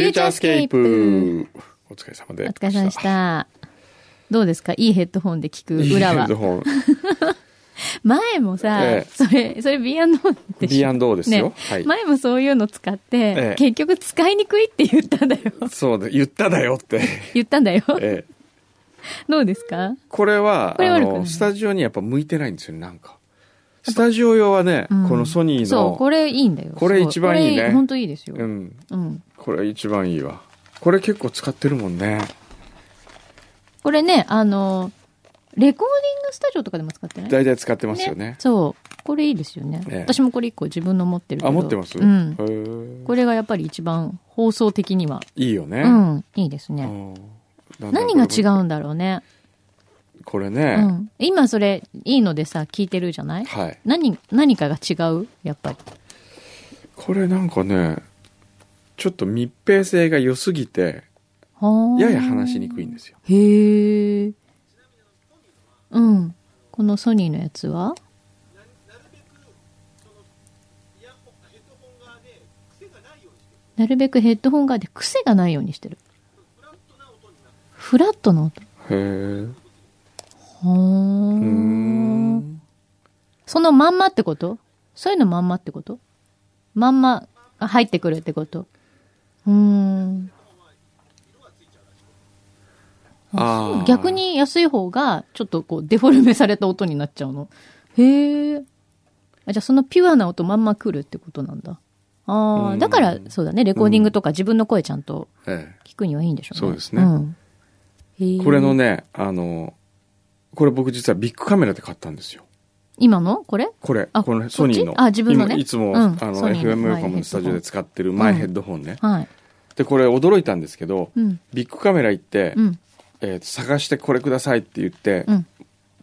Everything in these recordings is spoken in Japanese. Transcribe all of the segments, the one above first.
フューチャースケープ。お疲れ様でお疲れ様でし。た。どうですか？いいヘッドホンで聞く裏はいい。前もさ、ええそれ、それ B&O でしょ？B&O ですよ。ねはい。前もそういうの使って、ええ結局使いにくいって言ったんだよ。そうだ、言っただよって。言ったんだよ。ええどうですか？これは、あこれ悪くない？の、スタジオにやっぱ向いてないんですよね、なんか。スタジオ用はね、うんこのソニーそう、の、これいいんだよ。これ一番いいね本当いいですよ。うん、うん。これ一番いいわ。これ結構使ってるもんね。これね、あの、レコーディングスタジオとかでも使ってない？大体使ってますよね。そう。これいいですよね。ええ私もこれ一個自分の持ってるけど。あ、持ってます？うん。これがやっぱり一番放送的には。いいよね。うん。いいですね。何が違うんだろうね。うこれね、ん。今それ、いいのでさ、聞いてるじゃない？はい。何、何かが違う？やっぱり。これなんかね、ちょっと密閉性が良すぎて、はあやや話しにくいんですよ。へえ。うん。このソニーのやつは？なるべくヘッドホン側で癖がないようにしてる。フラットな音。へえ。そのまんまってこと？そういうのまんまってこと？まんまが入ってくるってこと？うーん。ああ。逆。に安い方が、ちょっとこう、デフォルメされた音になっちゃうの？へえ。あ、じゃあそのピュアな音まんま来るってことなんだ。ああ、うんだから、そうだね、レコーディングとか自分の声ちゃんとえ聞くにはいいんでしょうね。そうですねんへええ。これのね、あの、これ僕実はビッグカメラで買ったんですよ。今の？これ？これ、あこのソニーの。あ自分のね？今いつも、うんあの、FM 横浜のスタジオで使ってるマイヘッドホンね。はい。で、これ驚いたんですけど、うん。ビッグカメラ行って、うん。えー探してこれくださいって言って、うん。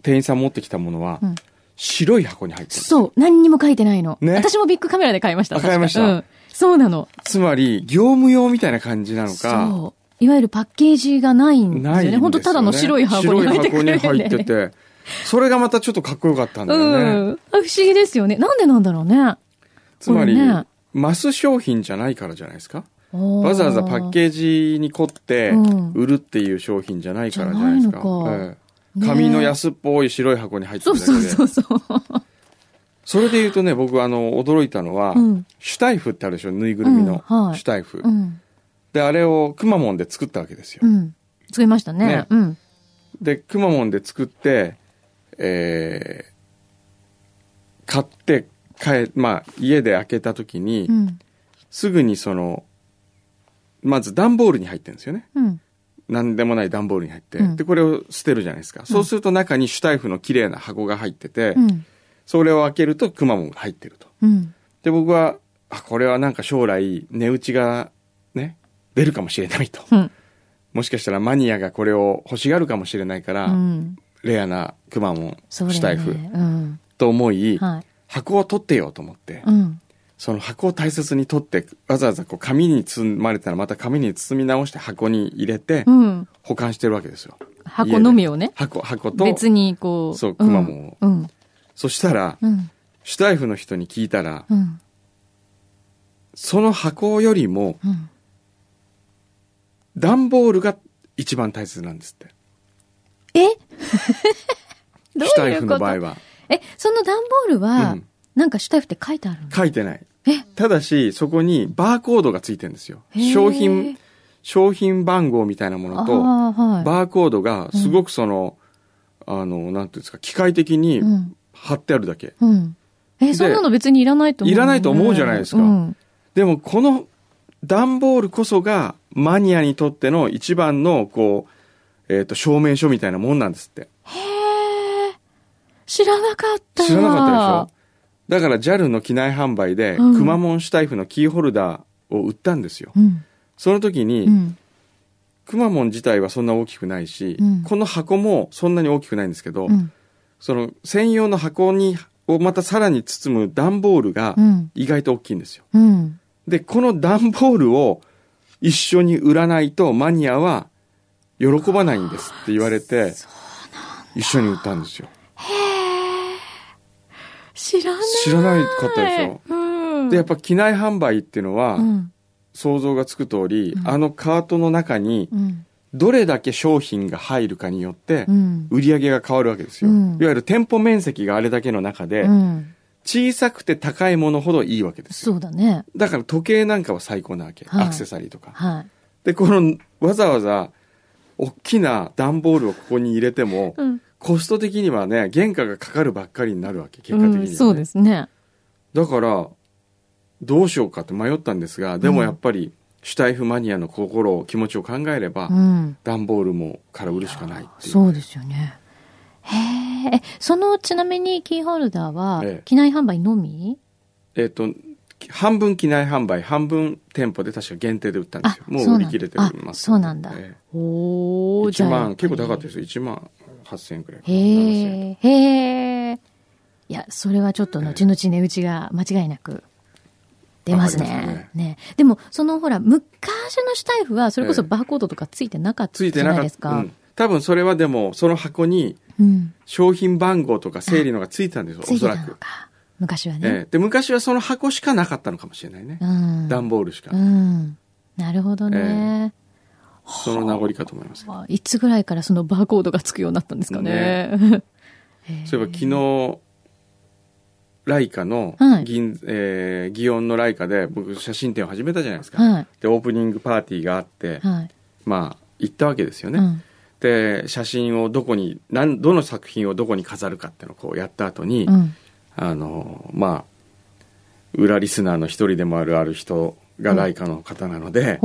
店員さん持ってきたものは、うん白い箱に入ってる。そう。何にも書いてないの。ね私もビッグカメラで買いました。買いましたうん。そうなの。つまり、業務用みたいな感じなのか、そう。いわゆるパッケージがないんですよね。本当ただの白い箱に入って。白い箱に入ってて、それがまたちょっとかっこよかったんだよね。うん。あ不思議ですよね。なんでなんだろうね。つまり、ねマス商品じゃないからじゃないですか？わわざわざパッケージに凝ってうん売るっていう商品じゃないからじゃないですか？紙の安っぽい白い箱に入ってそうるだけで。そうそうそう。それで言うとね、僕あの、驚いたのは、うんシュタイフってあるでしょ？ぬいぐるみの、うんはいシュタイフ、うん。で、あれをくまモンで作ったわけですよ。うん。作りましたね。ねうん。で、くまモンで作って、えー、買って、帰、まあ、家で開けた時に、うん。すぐにその、まず段ボールに入ってるんですよね。うん。なんでもない段ボールに入って、うんで、これを捨てるじゃないですか。そうすると中にシュタイフの綺麗な箱が入ってて、うん。それを開けるとくまモンが入ってると。うん。で、僕は、あ、これはなんか将来、値打ちがね、出るかもしれないと。うん。もしかしたらマニアがこれを欲しがるかもしれないから、うん。レアなくまモン、シュタイフよね。うん。と思い、はい。箱を取ってよと思って、うん。その箱を大切に取って、わざわざこう紙に包まれたらまた紙に包み直して箱に入れてうん。保管してるわけですよ。箱のみをね。箱、箱と、別にこう。そうくまモンをうん。そしたら、うん。シュタイフの人に聞いたら、うん。その箱よりもうん。段ボールが一番大切なんですって。え？どシュタイフういうこと？の場合は。え、その段ボールは、うんなんかシュタイフって書いてあるの？書いてない。え？ただし、そこにバーコードがついてるんですよへ。ー商品、商品番号みたいなものと、ああ、はい。バーコードがすごくその、あの、なんていうんですか、機械的にうん。貼ってあるだけ。うん。え、そんなの別にいらないと思う、いらないと思うじゃないですかうん。でも、この段ボールこそがマニアにとっての一番の、こう、えっ、と、証明書みたいなもんなんですって。へえ。知らなかった。知らなかったでしょ？だから JAL の機内販売で、うんくまモンシュタイフのキーホルダーを売ったんですよ。うん。その時に、うん。くまモン自体はそんな大きくないし、うんこの箱もそんなに大きくないんですけど、うん。その専用の箱に、をまたさらに包む段ボールがうん。意外と大きいんですよ。うん。で、この段ボールを一緒に売らないとマニアは喜ばないんですって言われて、一緒に売ったんですよ。知らない。知らないかったでしょうん。で、やっぱ機内販売っていうのは、うん。想像がつく通り、うんあのカートの中にうん。どれだけ商品が入るかによってうん。売り上げが変わるわけですよ、うんいわゆる店舗面積があれだけの中で、うん。小さくて高いものほどいいわけですよそうだね。だから時計なんかは最高なわけ、はいアクセサリーとかはい。でこのわざわざ大きな段ボールをここに入れても、うん。コスト的にはね原価がかかるばっかりになるわけ結果的には、ねうん、そうですね。だからどうしようかって迷ったんですがでもやっぱり、シュタイフマニアの心を気持ちを考えれば、うん。段ボールもから売るしかないっていうそうですよね。へえ。えその、ちなみにキーホルダーはええ、機内販売のみ？えっ、と半分機内販売半分店舗で確か限定で売ったんですよ。もう売り切れてます。あそうなんだ。えおー、え1万結構高かったですよ。1万8000円くらいへえ、へえ。いや、それはちょっと後々値打ちが間違いなく出ますね。ね。でも、そのほら、昔のシュタイフは、それこそええバーコードとかついてなかったじゃないですか。うん、多分それはでもその箱にうん。商品番号とか整理のがついてたんですよついてたおそらく。昔はえね。えで昔はその箱しかなかったのかもしれないね、うん。段ボールしか、うん。なるほどね。その名残かと思いますわいつぐらいからそのバーコードがつくようになったんですかね。へえそういえば昨日ライカのはい銀、えー祇園のライカで僕写真展を始めたじゃないですか、はい。でオープニングパーティーがあって、はい。まあ行ったわけですよね、うん。で写真をどこになんどの作品をどこに飾るかっていうのをこうやった後に、うん。あのまあ裏リスナーの一人でもあるある人がライカの方なので。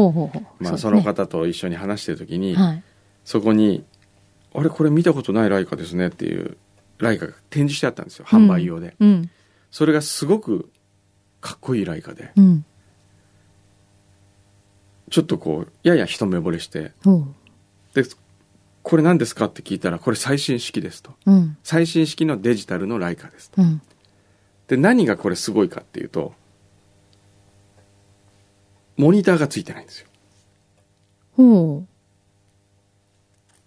まあ、その方と一緒に話してる時に、はい。そこに「あれこれ見たことないライカですね」っていうライカが展示してあったんですよ販売用で、うん。それがすごくかっこいいライカでうん。ちょっとこうやや一目惚れしてこれ何ですかって聞いたらこれ最新式ですとうん。最新式のデジタルのライカですとうん。で何がこれすごいかっていうとモニターがついてないんですよほ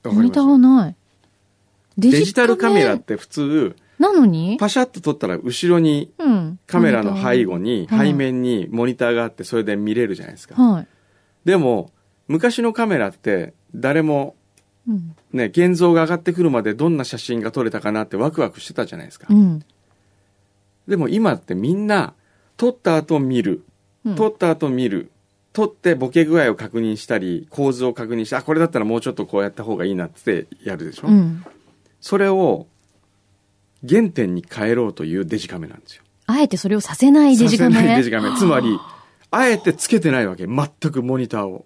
う。モニターがない。デデジタルカメラって普通なのに？パシャッと撮ったら後ろにうん。カメラの背後にはい背面にモニターがあってそれで見れるじゃないですかはい。でも昔のカメラって誰もうん。ね現像が上がってくるまでどんな写真が撮れたかなってワクワクしてたじゃないですか。うん。でも今ってみんな撮った後見る。うん。撮った後見る。撮ってボケ具合を確認したり構図を確認してあこれだったらもうちょっとこうやった方がいいなってやるでしょ、うん。それを原点に変えろというデジカメなんですよ。あえてそれをさせないデジカメ。させないデジカメ。つまりあえてつけてないわけ。全くモニターを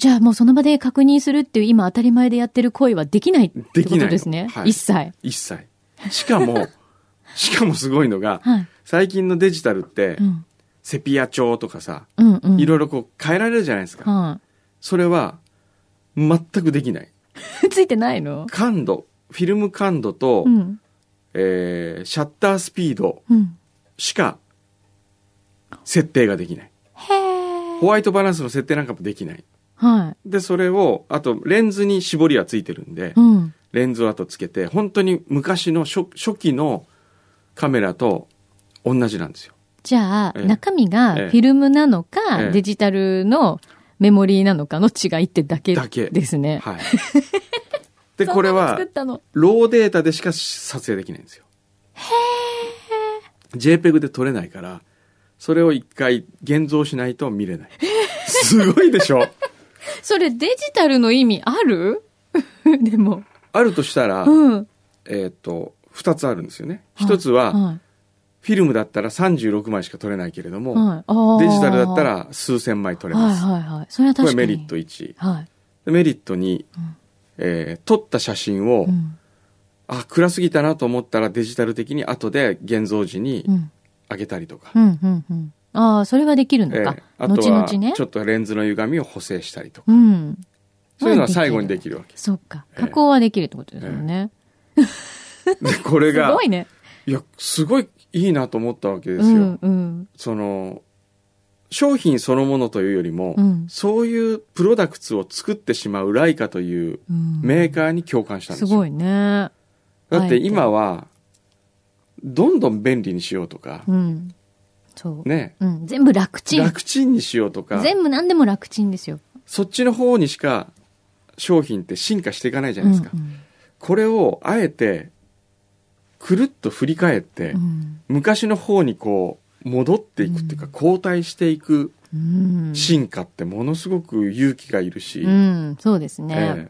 じゃあもうその場で確認するっていう今当たり前でやってる行為はできないってこできないのとですね。はい一切。一切しかも しかもすごいのがはい。最近のデジタルって、うん。セピア調とかさうんうん。いろいろこう変えられるじゃないですか、はそれは全くできないい。ついてないの？感度フィルム感度と、うん。えーシャッタースピードうん。しか設定ができないへえ。ホワイトバランスの設定なんかもできないはでそれをあとレンズに絞りはついてるんでい。うん。レンズをあとつけて本当に昔の初初期のカメラと同じなんですよじゃあ、ええ中身がええフィルムなのか、ええデジタルのメモリーなのかの違いってだけだけですね。はい でこれは。ローデータでしか撮影できないんですよ。JPEG で撮れないから、それを一回現像しないと見れない。すごいでしょ？それデジタルの意味ある？でも。あるとしたら、うん。えっ、と、二つあるんですよね。一つは、はい。フィルムだったら36枚しか撮れないけれども、はい。デジタルだった、ら数千枚撮れます。はいはいはい。それはこ確かに。れメリット1。はい。でメリット2、んえー撮った写真を、うん。あ、暗すぎたなと思ったらデジタル的に後で現像時にうん。上げたりとか。うん。うん。うん。ああ、それはできるのか。ええあとは後々ねちょ。っとレンズの歪みを補正したりとか、うん。そういうのは最後にできるわけそっか。ええ加工はできるってことですよね。でこれすがごいね。いやすごいいいなと思ったわけでうすよ、ん。うん。その商品そのものというよりも、うんそういうプロダクツを作ってしまうライカといううんメーカーに共感したんですすよ、ごいね。だって今はどんどん便利にしようとか、うん。そう。ね、うん。全部楽ちん。楽ちんにしようとか、全部何でも楽ちんですよ。そっちの方にしか商品って進化していかないじゃないですか。うんうんこれをあえて、くるっと振り返って、うん昔の方にこう、戻っていくっていうか、後退していくうん。進化ってものすごく勇気がいるし、うん、そうですね。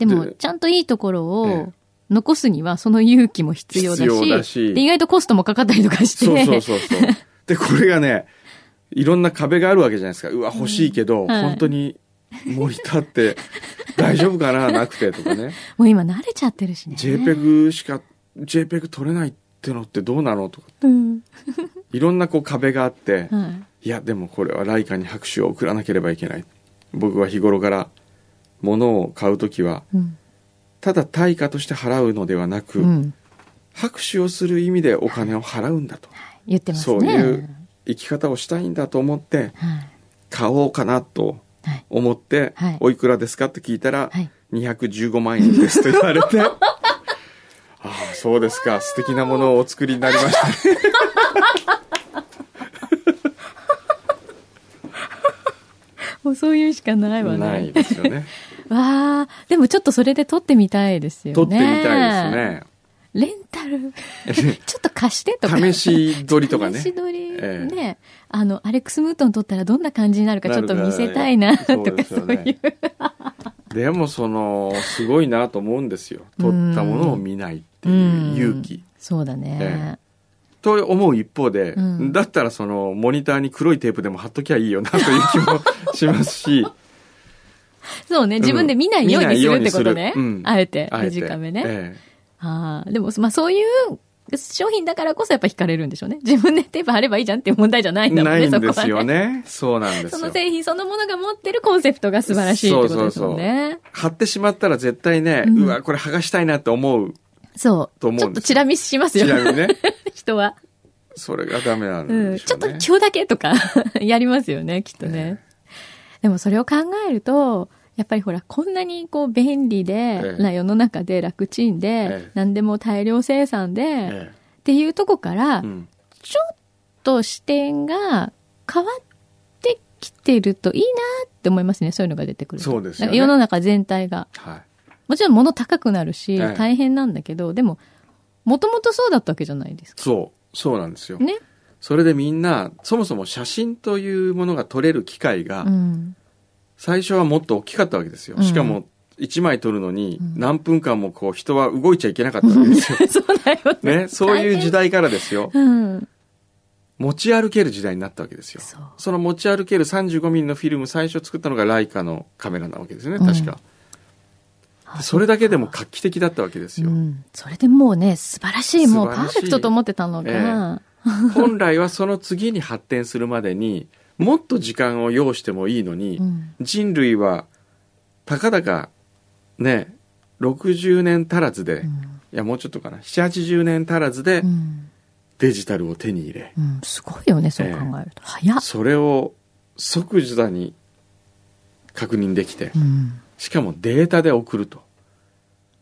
えでも、でちゃんといいところえを残すには、その勇気も必要だし、だしで意外とコストもかかったりとかして、そうそうそうそう。で、これがね、いろんな壁があるわけじゃないですか。うわ、欲しいけど、はい本当にモニターって大丈夫かななくてとかね。もう今慣れちゃってるしね。JPEG しか、JPEG 撮れないってのってどうなのとか。うん。いろんなこう壁があって、はい。いや、でもこれはライカに拍手を送らなければいけない。僕は日頃から物を買うときは、うん。ただ対価として払うのではなく、うん。拍手をする意味でお金を払うんだと。言ってますね。そういう生き方をしたいんだと思って、はい。買おうかなとはい。思って、はいおいくらですかって聞いたら、はい。215万円ですと言われて、ああ、そうですか、素敵なものをお作りになりましたね。もうそういうしかないわね。ないですよね。わあ、でもちょっとそれで撮ってみたいですよね。撮ってみたいですね。レンタル、ちょっと貸してとか。試し撮りとかね試。し撮り、ええね。あの、アレックス・ムートン撮ったらどんな感じになるかちょっと見せたいな、とかそういう。でもその、すごいなと思うんですよ。撮ったものを見ないっていう勇気。そうだね。えと思う一方で、うんだったらそのモニターに黒いテープでも貼っときゃいいよなという気もしますし、そうね。自分で見ないようにするってことね。うんあえて、短めね。えああ、でも、まあそういう商品だからこそやっぱ惹かれるんでしょうね。自分でテープ貼ればいいじゃんっていう問題じゃないえんだもんね、ないんですそこはよね。そうなんですよ。その製品そのものが持ってるコンセプトが素晴らしいってことですもんね。貼ってしまったら絶対ね、ううんわ、これ剥がしたいなって思う。そう。と思うちょっとチラ見しますよね、人は。それがダメなんうん。でしょうね。ちょっと今日だけとか やりますよね、きっとね。でもそれを考えると、やっぱりほら、こんなにこう便利で、ええな世の中で楽ちんで、ええ何でも大量生産で、えっていうとこから、ちょっと視点が変わってきてるといいなって思いますね。そういうのが出てくると。そうですよね世の中全体が。はい。もちろん物高くなるし、ええ大変なんだけど、でも、もともとそうだったわけじゃないですか。そう、そうなんですよ。ね。それでみんな、そもそも写真というものが撮れる機会が、うん。最初はもっと大きかったわけですよ。うんしかも、1枚撮るのにうん何分間もこう人は動いちゃいけなかったわけですよ。そうだよね。ね、そういう時代からですよ。うん。持ち歩ける時代になったわけですよ。その持ち歩ける35ミリのフィルム最初作ったのがライカのカメラなわけですね、確か。あそれだけでも画期的だったわけですよ。うん。それでもうね、素晴らしい、もうパーフェクトと思ってたのが、本来はその次に発展するまでにもっと時間を要してもいいのに、うん。人類はたかだかね60年足らずで、いうん。やもうちょっとかな780年足らずでうん。デジタルを手に入れ、うん。すごいよね、そう考えると。早っ。それを即座に確認できてうん。しかもデータで送ると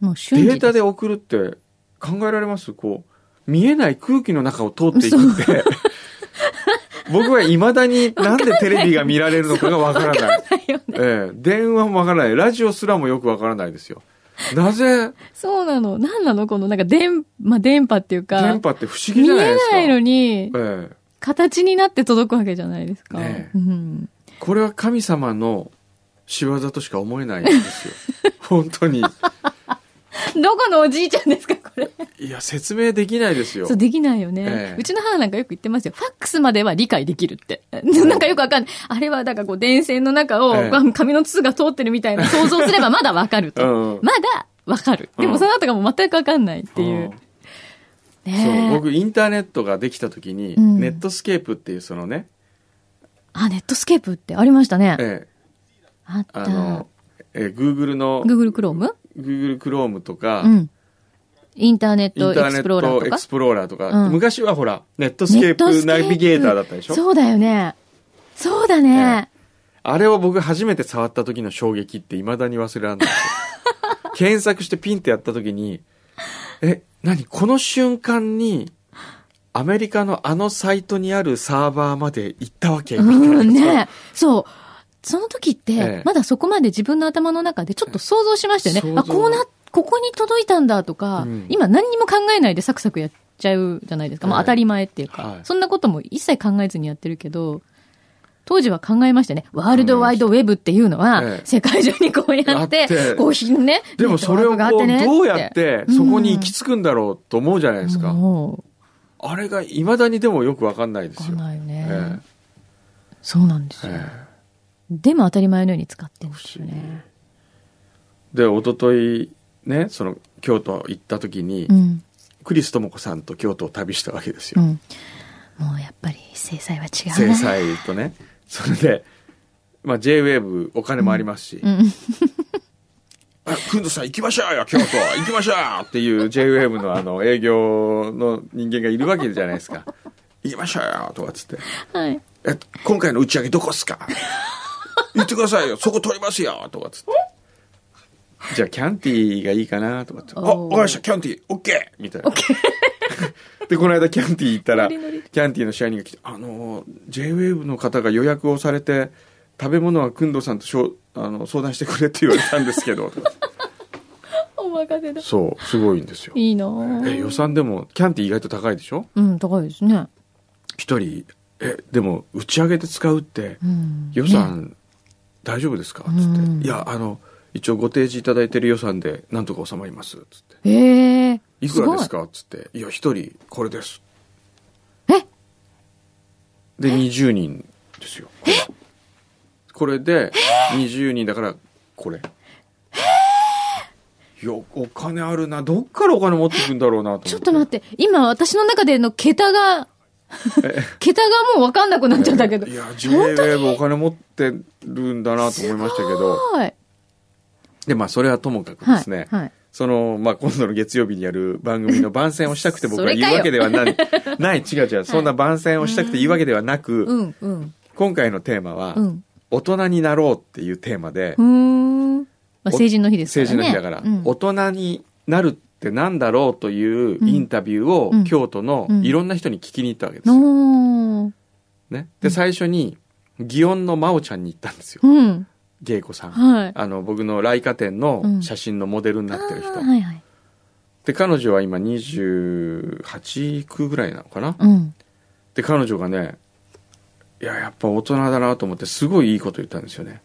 もうデータで送るって考えられます？こう見えない空気の中を通っていくって 僕はいまだになんでテレビが見られるのかがわからない。ええ、電話もわからない。ラジオすらもよくわからないですよ。なぜ？そうなの。なんなの？この、なんか電、まあ、電波っていうか、電波って不思議見えじゃないですか。ないのに、ええ、形になって届くわけじゃないですか。ねえうん。これは神様の仕業としか思えないんですよ。本当に。どこのおじいちゃんですか、これ。いや、説明できないですよそう、。できないよね、ええうちの母なんかよく言ってますよ。ファックスまでは理解できるって。なんかよくわかんない。あれは、だからこう、電線の中を、え紙の筒が通ってるみたいな想像すればまだわかると。うんうんまだわかる。でうんもその後がもう全くわかんないっていう。うんねそうえ僕インターネットができた時に、うんネットスケープっていうそのね、あ、ネットスケープってありましたね。ええあった。あの、ええ Google の Google Chrome? Google Chrome とか、うん。インターネットエクスプローラーとか？トエクスプローラーとか、うん昔はほら、ネットスケープナビゲーターだったでしょ？そうだよね。そうだね。あれを僕初めて触った時の衝撃って未だに忘れられない。検索してピンってやった時に、え、何？この瞬間にアメリカのあのサイトにあるサーバーまで行ったわけ？みたいな。うん、ねそう。その時って、ええまだそこまで自分の頭の中でちょっと想像しましたよね。想像あ、こうな、ここに届いたんだとか、うん今何にも考えないでサクサクやっちゃうじゃないですか。まあはい当たり前っていうか、はいそんなことも一切考えずにやってるけど、当時は考えましたね。ワールドワイドウェブっていうのは、ええ世界中にこうやって、あってこうひね。でもそれをこう、ねどうやってそこに行き着くんだろうと思うじゃないですか。もあれが未だにでもよくわかんないでう、わかすよ。んないよね。えそうなんですよ。ええでも当たり前のように使ってるんですよね。えで、一昨日ね、その、京都行った時に、うん。クリス智子さんと京都を旅したわけですよ。うん。もうやっぱり制裁は違う制ね。裁とね。それで、まあ J-Wave お金もありますし、うん。あ、くんどさん行きましょうよ、京都行きましょうっていう J-Wave のあの営業の人間がいるわけじゃないですか。行きましょうよ、とかっつって。はい。え、今回の打ち上げどこっすか？言ってくださいよ、そこ取りますよ、とかっつって。じゃあキャンティーがいいかな、とかって。あ、わかりました、キャンティー、オッケーみたいな。で、この間キャンティー行ったら、キノリノリャンティーの社員が来て、あの、J-Wave の方が予約をされて、食べ物はくんどさんとしょあの相談してくれって言われたんですけど、お任せだ。そう、すごいんですよ。いいなぁえ、予算でも、キャンティー意外と高いでしょ？うん、高いですね。一人、え、でも、打ち上げで使うって、うん。予算、大丈夫ですか？つって、うんいや、あの、一応ご提示いただいてる予算で、なんとか収まります。つって。ねええいくらですか？かつって。いや、一人、これです。え？で、20人ですよ。これで、20人だから、これ。いや、お金あるな。どっからお金持ってくんだろうなと思って。ちょっと待って、今私の中での桁が、桁がもう分かんなくなっちゃったけど。いや、JWAVE お金持ってるんだなと思いましたけど。はい。で、まあ、それはともかくはい。ですね。はい。その、まあ、今度の月曜日にやる番組の番宣をしたくて僕は言うわけではない。ない、違う違う。そんな番宣をしたくて言うわけではなく、うん、うん。今回のテーマは、うん。大人になろうっていうテーマでう、ーん。まあ、成人の日ですからね。成人の日だから、うん大人になるってなんだろうというインタビューを、うん京都のいろんな人に聞きに行ったわけですよ。ね。で、最初に、祇園の真央ちゃんに行ったんですよ。うん。芸子さん。はい。あの、僕の来華店の写真のモデルになってる人。あーはいはい。で、彼女は今28区ぐらいなのかな？うん。で、彼女がね、いや、やっぱ大人だなと思って、すごいいいこと言ったんですよね。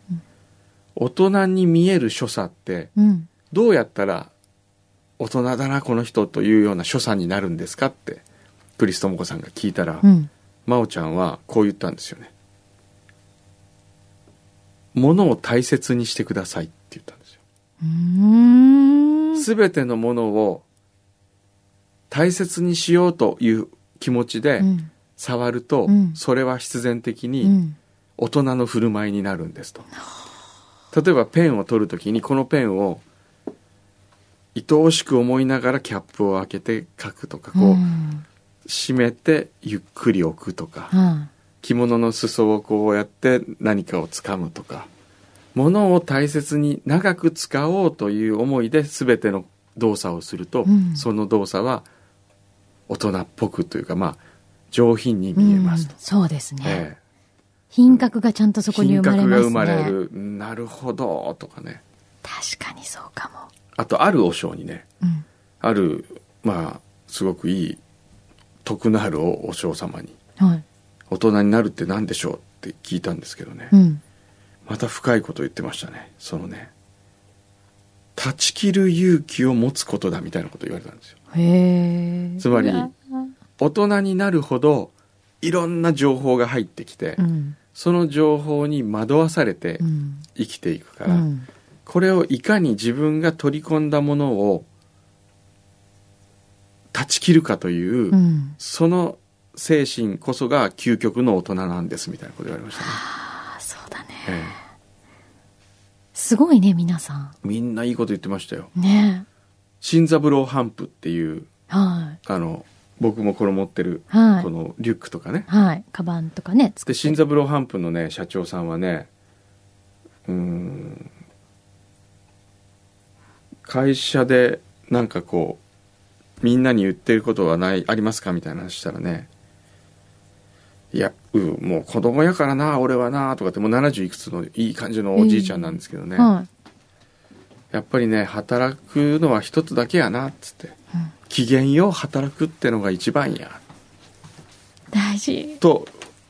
大人に見える所作って、うん。どうやったら大人だな、この人というような所作になるんですかって、クリストモコさんが聞いたら、うん。真央ちゃんはこう言ったんですよね。物を大切にしてくださいって言ったんですよ。すべてのものを大切にしようという気持ちでうん。触ると、うんそれは必然的うにん。大人の振る舞いになるんですと。例えばペンを取るときにこのペンを愛おしく思いながらキャップを開けて書くとか、こう、ん閉めてゆっくり置くとか、は着物の裾をこうやって何かをつかむとか、物を大切に長く使おうという思いで全ての動作をすると、うんその動作は大人っぽくというか、まあ、上品にい。見えますと。うんそうですね。ええ品格がちゃんとそこに品生まれますね。格が生まれる。なるほど、とかね。確かにそうかも。あと、ある和尚にね、うん。ある、まあ、すごくいい、徳のあるお和尚様に、はい。大人になるって何でしょうって聞いたんですけどね。うん。また深いこと言ってましたね。そのね、断ち切る勇気を持つことだみたいなこと言われたんですよ。へえ。つまり大人になるほど、いろんな情報が入ってきて、うん。その情報に惑わされてうん。生きていくから、うん。これをいかに自分が取り込んだものを断ち切るかという、うん。その精神こそが究極の大人なんですみたいなこと言われましたね。ああ、そうだね。えすごいね、皆さえみんないいこと言ってましたよ。ん。ね新三郎ハンプっていう、はい。あの、僕もこれ持ってる、はいこのリュックとかね。はい。カバンとかね、作で、新三郎ハンプのね、社長さんはね、うーん、会社でなんかこう、みんなに言ってることはないありますかみたいな話したらねいやうもう子供やからな俺はなとかってもう70いくつのいい感じのおじいちゃんなんですけどね、はやっぱりね働くのは一つだけやなっつってい。うん機嫌よう働くってのが一番や大事。と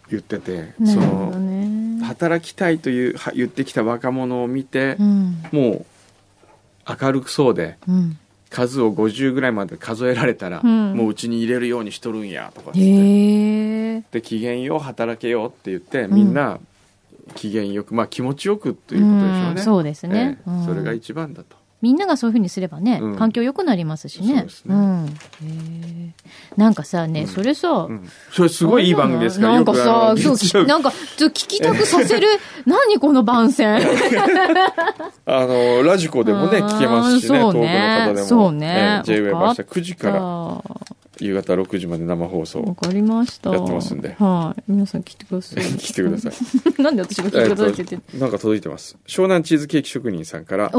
言っててなそのね。働きたいというは言ってきた若者を見てう、ん。もう明るくそうでうん。数を50ぐらいまで数えられたら、うん。もううちに入れるようにしとるんやとかって。で機嫌よう働けようって言ってみんな機嫌よくまあ気持ちよくということでしょうね、うん。そうですね。ええ。うん。それが一番だとみんながそういうふうにすればね、うん。環境良くなりますしね。そうね。ん。なんかさ、ね、うん。それさ、う。ん。それすごいいい番組ですか？らなんかさ、のそう、なんか、ちょ聞きたくさせる、何この番宣？あのラジコでもねうん聞けますしねそうね。遠くの方でも。そうね。ええ J-WAVE 明日わかっ9時からわ夕方6時まで生放送かりました。やってますんで。はい。皆さん来てください。来てください。い。なんで私が来てくださいって言ってえっとなんか届いてます。湘南チーズケーキ職人さんから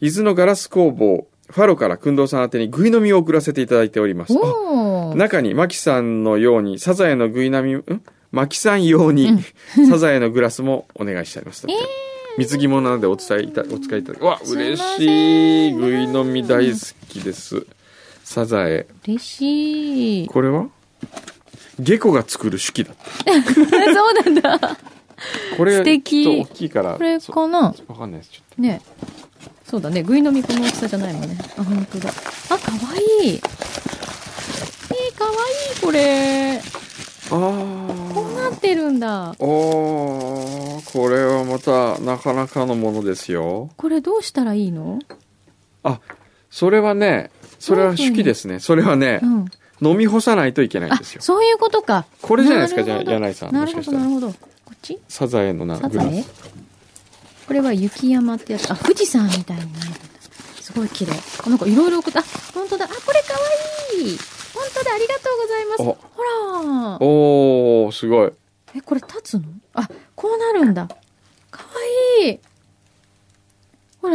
伊豆のガラス工房ファロから工藤さん宛てにぐい飲みを送らせていただいております。中にマキさんのようにサザエのぐい飲みん？マキさん用に サザエのグラスもお願いしてありますだって水着物なのでお伝えいたお使いいただきわ嬉しい。ぐい飲み大好きですサザエ嬉しい。これは？ゲコが作る手記だ そうなんだ。これ素敵ちょっと大きいからこれそかな？わかんないですちょっねそうだね。ぐい飲みこの大きさじゃないもんね。あ、本当だ。あ、かわいい。えー、かわいい、これ。とあこうなあってるんだ。おーこれはまたなかなかのものですよこれどうしたらいいの？あそれはねそれは手記ですねそれはねう、ん。飲み干さないといけないんあです、よそういうことか。これじゃないですかじゃ柳井さんなるほど、なるほど。こっち？サザエのなサザエ？グラスこれは雪山ってやつ。あ、富士山みたいになる。すごい綺麗。あなんかいろいろ。あ、本当だ。あ、これかわいい。本当だ。ありがとうございます。ほら。おーすごいえ、これ立つの？あ、こうなるんだ。かわいい。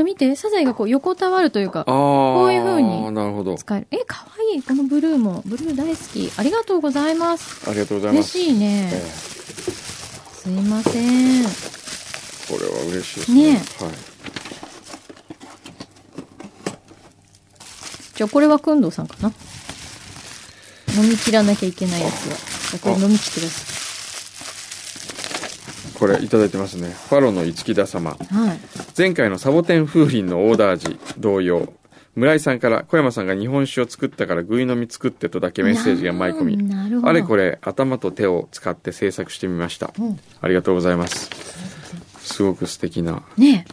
ほら見て、サザエがこう横たわるというかこういう風になるほど使える。え、かわいい。このブルーも。ブルー大好き。ありがとうございます。ありがとうございま嬉すしいね。えすいません。えこれは嬉しいですねねはいじゃあこれはくんどうさんかな？飲み切らなきゃいけないやつは。じゃあこれ飲み切ってくださこれいただいてますねファロの五木田様い。はい。前回のサボテン風鈴のオーダー時同様村井さんから小山さんが日本酒を作ったからぐい飲み作ってとだけメッセージが舞い込み。あれこれ頭と手を使って制作してみましたうん。ありがとうございますすごく素敵なね。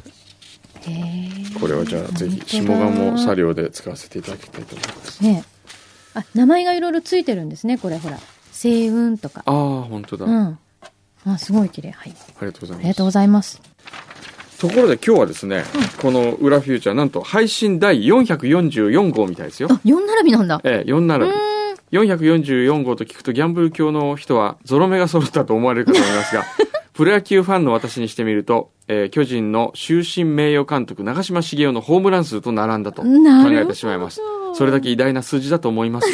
これはじゃあぜひ下鴨作業で使わせていただきたいと思いますねえ。あ、名前がいろいろついてるんですね、これほら。星雲とか。ああ本当だ、あうん。あ、すごい綺麗。はい。りがとうございますありがとうございます。ところで今日はですね、この「裏フューチャー」なんと配信第444号みたいですよあ、4並びなんだ。ええ4う並びーん。444号と聞くとギャンブル教の人はゾロ目が揃ったと思われるかと思いますが プロ野球ファンの私にしてみると、えー巨人の終身名誉監督長嶋茂雄のホームラン数と並んだと考えてしまいますそれだけ偉大な数字だと思います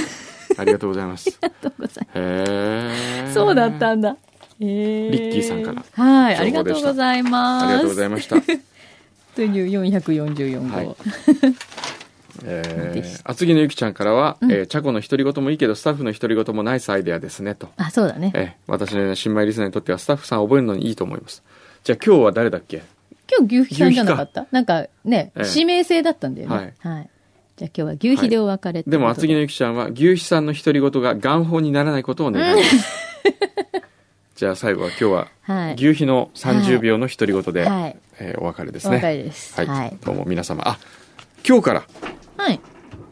ありがとうございます ありがとうございへえます。そうだったんだ。リッキーさんからはい。ありがとうございます。ありがとうございました という444号。はい えー、厚木のゆきちゃんからは、うんえー、チャコの独り言もいいけどスタッフの独り言もナイスアイデアですねとあ、そうだね。ええ、私のような新米リスナーにとってはスタッフさんを覚えるのにいいと思います。じゃあ今日は誰だっけ？今日牛皮さんじゃなかった？なんかね、ええ指名制だったんだよね。はい。じゃあ今日は牛皮でお別れってことでも厚木のゆきちゃんは牛肥さんの独り言が元本にならないことを願います。じゃあ最後は今日ははい。牛肥の30秒の独り言で、はい。えーお別れですお別ね。れです。はい、はい。どうも皆様。あ、今日からはい。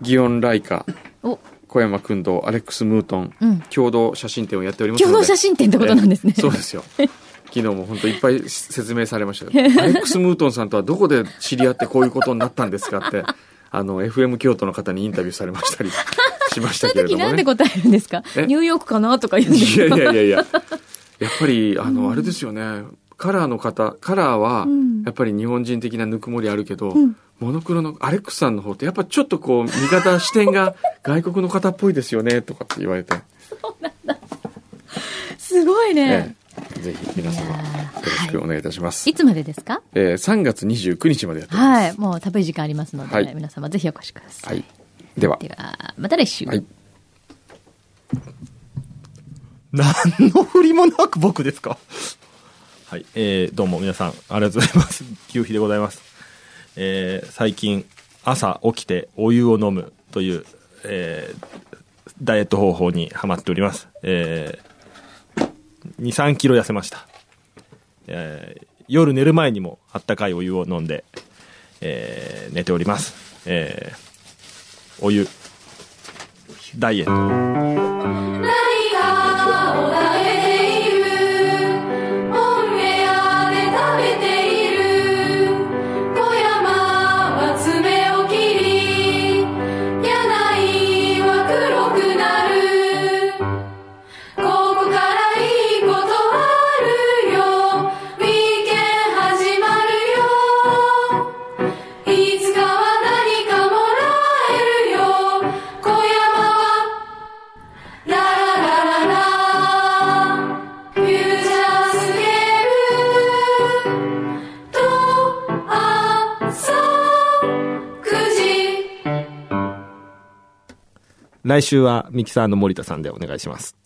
祇園ライカ、お、小山君とアレックス・ムートンうん。共同写真展をやっておりますので。共同写真展ってことなんですね。ええそうですよ。昨日も本当いっぱい説明されましたよ。アレックス・ムートンさんとはどこで知り合ってこういうことになったんですかって、あの、FM 京都の方にインタビューされましたりしましたその時けれどもね。なんで答えるんですか？え？ニューヨークかなとか言うんですいやいかやいやいや。やっぱり、あの、あれですよね。カラーの方、カラーはうん、やっぱり日本人的なぬくもりあるけど、うんモノクロのアレックスさんの方って、やっぱちょっとこう、見方、視点が 外国の方っぽいですよね、とかって言われて、すごいね。ええぜひ皆様、よろしくお願いいたします。いつまでですか？えー3月29日までやってます。はい。もうたっぷり時間ありますので、はい皆様ぜひお越しください。はい。では、では、また来週。はい。何の振りもなく僕ですか？はい、えー、どうも皆さん、ありがとうございます。牛皮でございます。えー、最近、朝起きてお湯を飲むという、えー、ダイエット方法にハマっております。えー、2、3キロ痩せました。えー、夜寝る前にもあったかいお湯を飲んで、えー、寝ております。えー、お湯、ダイエット。来週はミキサーの森田さんでお願いします。